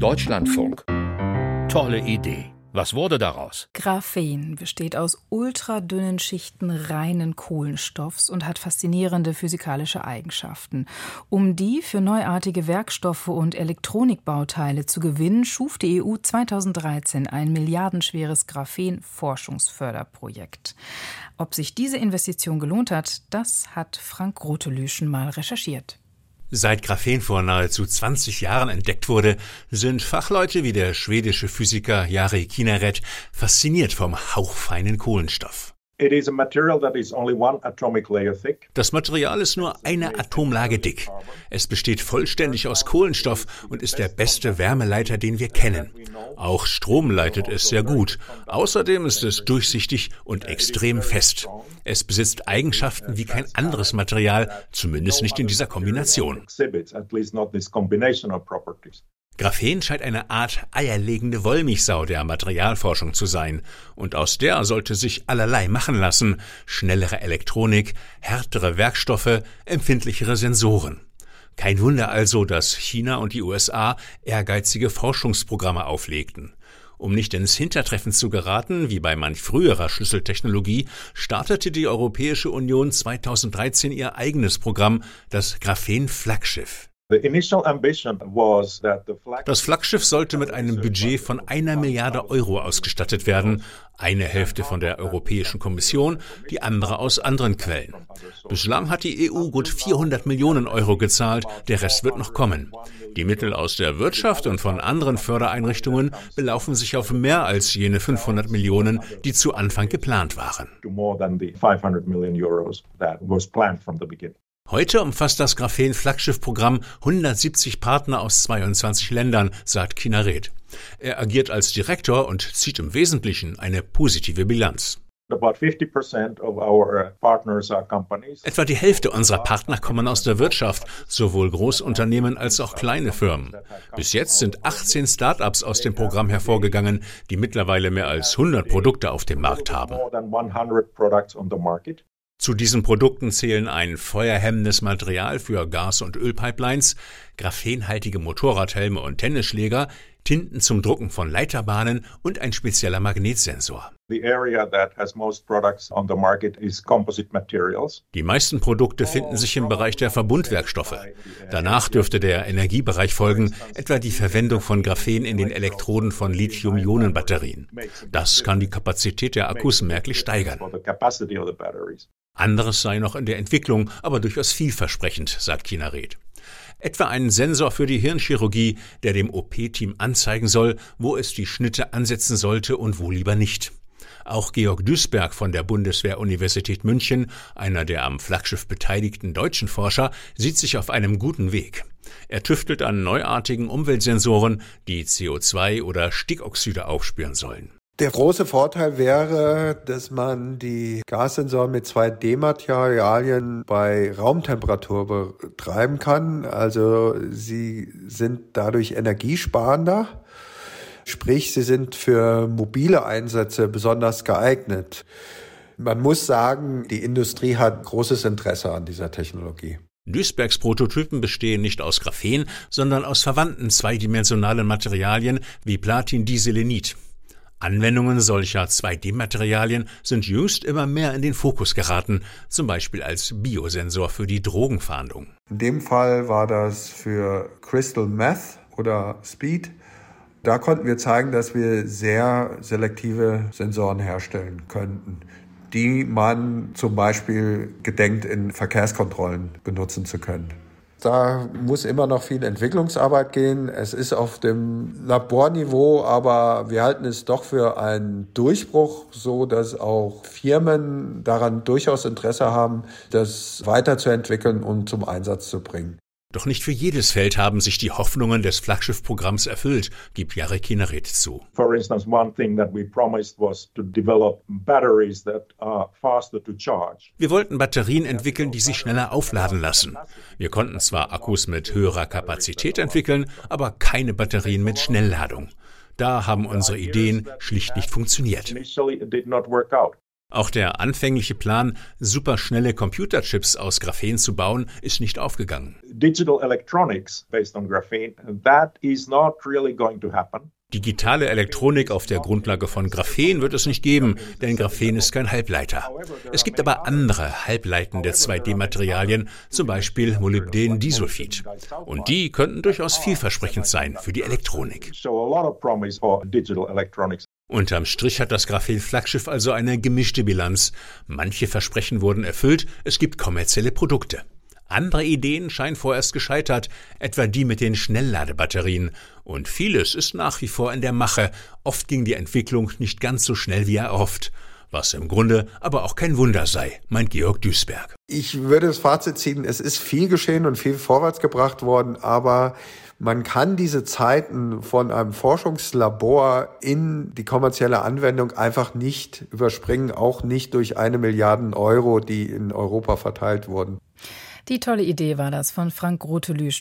Deutschlandfunk. Tolle Idee. Was wurde daraus? Graphen besteht aus ultradünnen Schichten reinen Kohlenstoffs und hat faszinierende physikalische Eigenschaften. Um die für neuartige Werkstoffe und Elektronikbauteile zu gewinnen, schuf die EU 2013 ein milliardenschweres Graphen-Forschungsförderprojekt. Ob sich diese Investition gelohnt hat, das hat Frank Rotelüschen mal recherchiert. Seit Graphen vor nahezu 20 Jahren entdeckt wurde, sind Fachleute wie der schwedische Physiker Jari Kinnared fasziniert vom hauchfeinen Kohlenstoff. Das Material ist nur eine Atomlage dick. Es besteht vollständig aus Kohlenstoff und ist der beste Wärmeleiter, den wir kennen. Auch Strom leitet es sehr gut. Außerdem ist es durchsichtig und extrem fest. Es besitzt Eigenschaften wie kein anderes Material, zumindest nicht in dieser Kombination. Graphen scheint eine Art eierlegende Wollmilchsau der Materialforschung zu sein, und aus der sollte sich allerlei machen lassen schnellere Elektronik, härtere Werkstoffe, empfindlichere Sensoren. Kein Wunder also, dass China und die USA ehrgeizige Forschungsprogramme auflegten. Um nicht ins Hintertreffen zu geraten, wie bei manch früherer Schlüsseltechnologie, startete die Europäische Union 2013 ihr eigenes Programm, das Graphen Flaggschiff. Das Flaggschiff sollte mit einem Budget von einer Milliarde Euro ausgestattet werden, eine Hälfte von der Europäischen Kommission, die andere aus anderen Quellen. Bislang hat die EU gut 400 Millionen Euro gezahlt, der Rest wird noch kommen. Die Mittel aus der Wirtschaft und von anderen Fördereinrichtungen belaufen sich auf mehr als jene 500 Millionen, die zu Anfang geplant waren. Heute umfasst das Graphen-Flaggschiff-Programm 170 Partner aus 22 Ländern, sagt Kinaret. Er agiert als Direktor und zieht im Wesentlichen eine positive Bilanz. Uh, Etwa die Hälfte unserer Partner kommen aus der Wirtschaft, sowohl Großunternehmen als auch kleine Firmen. Bis jetzt sind 18 Start-ups aus dem Programm hervorgegangen, die mittlerweile mehr als 100 Produkte auf dem Markt haben. Zu diesen Produkten zählen ein feuerhemmendes Material für Gas- und Ölpipelines, graphenhaltige Motorradhelme und Tennisschläger, Tinten zum Drucken von Leiterbahnen und ein spezieller Magnetsensor. Die meisten Produkte finden sich im Bereich der Verbundwerkstoffe. Danach dürfte der Energiebereich folgen, etwa die Verwendung von Graphen in den Elektroden von Lithium-Ionen-Batterien. Das kann die Kapazität der Akkus merklich steigern. Anderes sei noch in der Entwicklung, aber durchaus vielversprechend, sagt Kinared. Etwa einen Sensor für die Hirnchirurgie, der dem OP-Team anzeigen soll, wo es die Schnitte ansetzen sollte und wo lieber nicht. Auch Georg Duisberg von der Bundeswehr-Universität München, einer der am Flaggschiff beteiligten deutschen Forscher, sieht sich auf einem guten Weg. Er tüftelt an neuartigen Umweltsensoren, die CO2 oder Stickoxide aufspüren sollen. Der große Vorteil wäre, dass man die Gassensoren mit 2D-Materialien bei Raumtemperatur betreiben kann. Also sie sind dadurch energiesparender. Sprich, sie sind für mobile Einsätze besonders geeignet. Man muss sagen, die Industrie hat großes Interesse an dieser Technologie. Duisbergs Prototypen bestehen nicht aus Graphen, sondern aus verwandten zweidimensionalen Materialien wie Platin-Diselenit. Anwendungen solcher 2D-Materialien sind jüngst immer mehr in den Fokus geraten, zum Beispiel als Biosensor für die Drogenfahndung. In dem Fall war das für Crystal Meth oder Speed. Da konnten wir zeigen, dass wir sehr selektive Sensoren herstellen könnten, die man zum Beispiel gedenkt in Verkehrskontrollen benutzen zu können. Da muss immer noch viel Entwicklungsarbeit gehen. Es ist auf dem Laborniveau, aber wir halten es doch für einen Durchbruch, so dass auch Firmen daran durchaus Interesse haben, das weiterzuentwickeln und zum Einsatz zu bringen. Doch nicht für jedes Feld haben sich die Hoffnungen des Flaggschiffprogramms erfüllt, gibt Jarek Kinnared zu. For instance, one thing that we promised was to develop batteries that are faster to charge. Wir wollten Batterien entwickeln, die sich schneller aufladen lassen. Wir konnten zwar Akkus mit höherer Kapazität entwickeln, aber keine Batterien mit Schnellladung. Da haben unsere Ideen schlicht nicht funktioniert. Auch der anfängliche Plan, superschnelle Computerchips aus Graphen zu bauen, ist nicht aufgegangen. Digital electronics based on graphene, that is not really going to happen. Digitale Elektronik auf der Grundlage von Graphen wird es nicht geben, denn Graphen ist kein Halbleiter. Es gibt aber andere halbleitende 2D-Materialien, zum Beispiel Molybden-Disulfid. Und die könnten durchaus vielversprechend sein für die Elektronik. Unterm Strich hat das Graphen-Flaggschiff also eine gemischte Bilanz. Manche Versprechen wurden erfüllt, es gibt kommerzielle Produkte. Andere Ideen scheinen vorerst gescheitert, etwa die mit den Schnellladebatterien. Und vieles ist nach wie vor in der Mache. Oft ging die Entwicklung nicht ganz so schnell wie erhofft. Was im Grunde aber auch kein Wunder sei, meint Georg Duisberg. Ich würde das Fazit ziehen, es ist viel geschehen und viel vorwärts gebracht worden, aber man kann diese Zeiten von einem Forschungslabor in die kommerzielle Anwendung einfach nicht überspringen, auch nicht durch eine Milliarden Euro, die in Europa verteilt wurden. Die tolle Idee war das von Frank Grotelüsch.